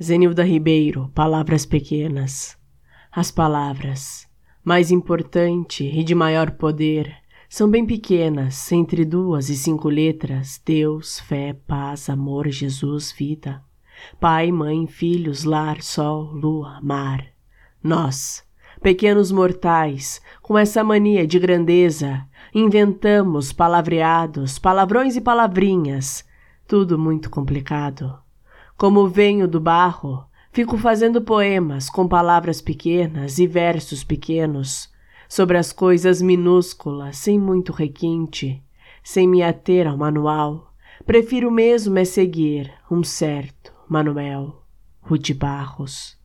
Zenilda Ribeiro, Palavras Pequenas. As palavras, mais importante e de maior poder, são bem pequenas, entre duas e cinco letras: Deus, fé, paz, amor, Jesus, vida. Pai, mãe, filhos, lar, sol, lua, mar. Nós, pequenos mortais, com essa mania de grandeza, inventamos palavreados, palavrões e palavrinhas, tudo muito complicado. Como venho do barro, fico fazendo poemas com palavras pequenas e versos pequenos sobre as coisas minúsculas, sem muito requinte, sem me ater ao manual. Prefiro mesmo é seguir um certo Manuel Rude Barros.